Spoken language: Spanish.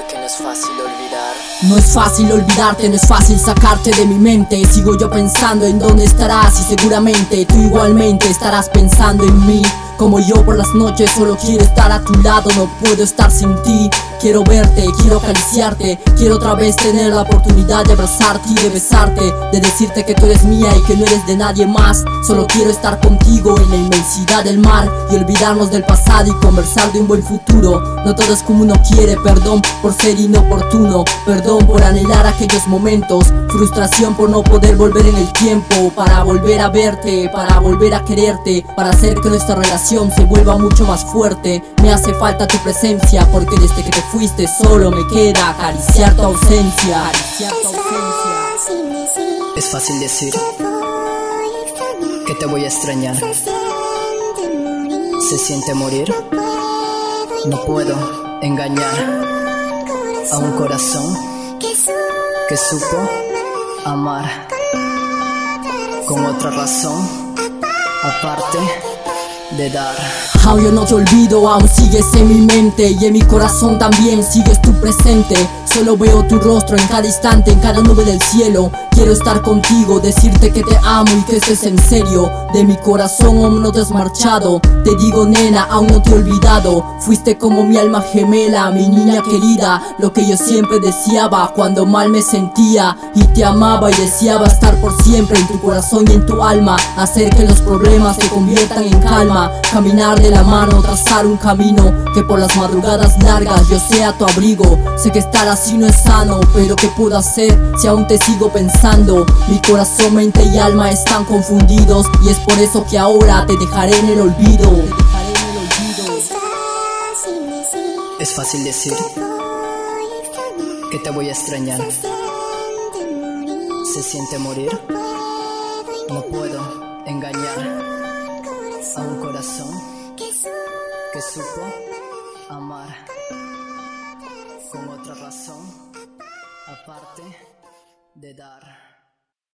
es fácil olvidar. No es fácil olvidarte, no es fácil sacarte de mi mente. Sigo yo pensando en dónde estarás y seguramente tú igualmente estarás pensando en mí. Como yo por las noches solo quiero estar a tu lado, no puedo estar sin ti. Quiero verte, quiero acariciarte, quiero otra vez tener la oportunidad de abrazarte y de besarte, de decirte que tú eres mía y que no eres de nadie más. Solo quiero estar contigo en la inmensidad del mar y olvidarnos del pasado y conversar de un buen futuro. No todo es como uno quiere, perdón por ser inoportuno, perdón por anhelar aquellos momentos, frustración por no poder volver en el tiempo, para volver a verte, para volver a quererte, para hacer que nuestra relación se vuelva mucho más fuerte. Me hace falta tu presencia porque desde que te fuiste solo me queda acariciar tu ausencia. Es fácil decir que te voy a extrañar. Se siente morir. No puedo engañar a un corazón que supo amar con otra razón aparte de dar. Yo no te olvido, aún sigues en mi mente y en mi corazón también sigues tu presente. Solo veo tu rostro en cada instante, en cada nube del cielo. Quiero estar contigo, decirte que te amo y que estés en serio. De mi corazón aún no te has marchado. Te digo, nena, aún no te he olvidado. Fuiste como mi alma gemela, mi niña querida. Lo que yo siempre deseaba cuando mal me sentía. Y te amaba y deseaba estar por siempre en tu corazón y en tu alma. Hacer que los problemas se conviertan en calma. Caminar de la mano, trazar un camino. Que por las madrugadas largas yo sea tu abrigo. Sé que estar así no es sano, pero ¿qué puedo hacer si aún te sigo pensando? Mi corazón, mente y alma están confundidos Y es por eso que ahora te dejaré en el olvido. Es fácil decir que te voy a extrañar. Se siente morir. No puedo engañar a un corazón que supo amar con otra razón aparte de dar.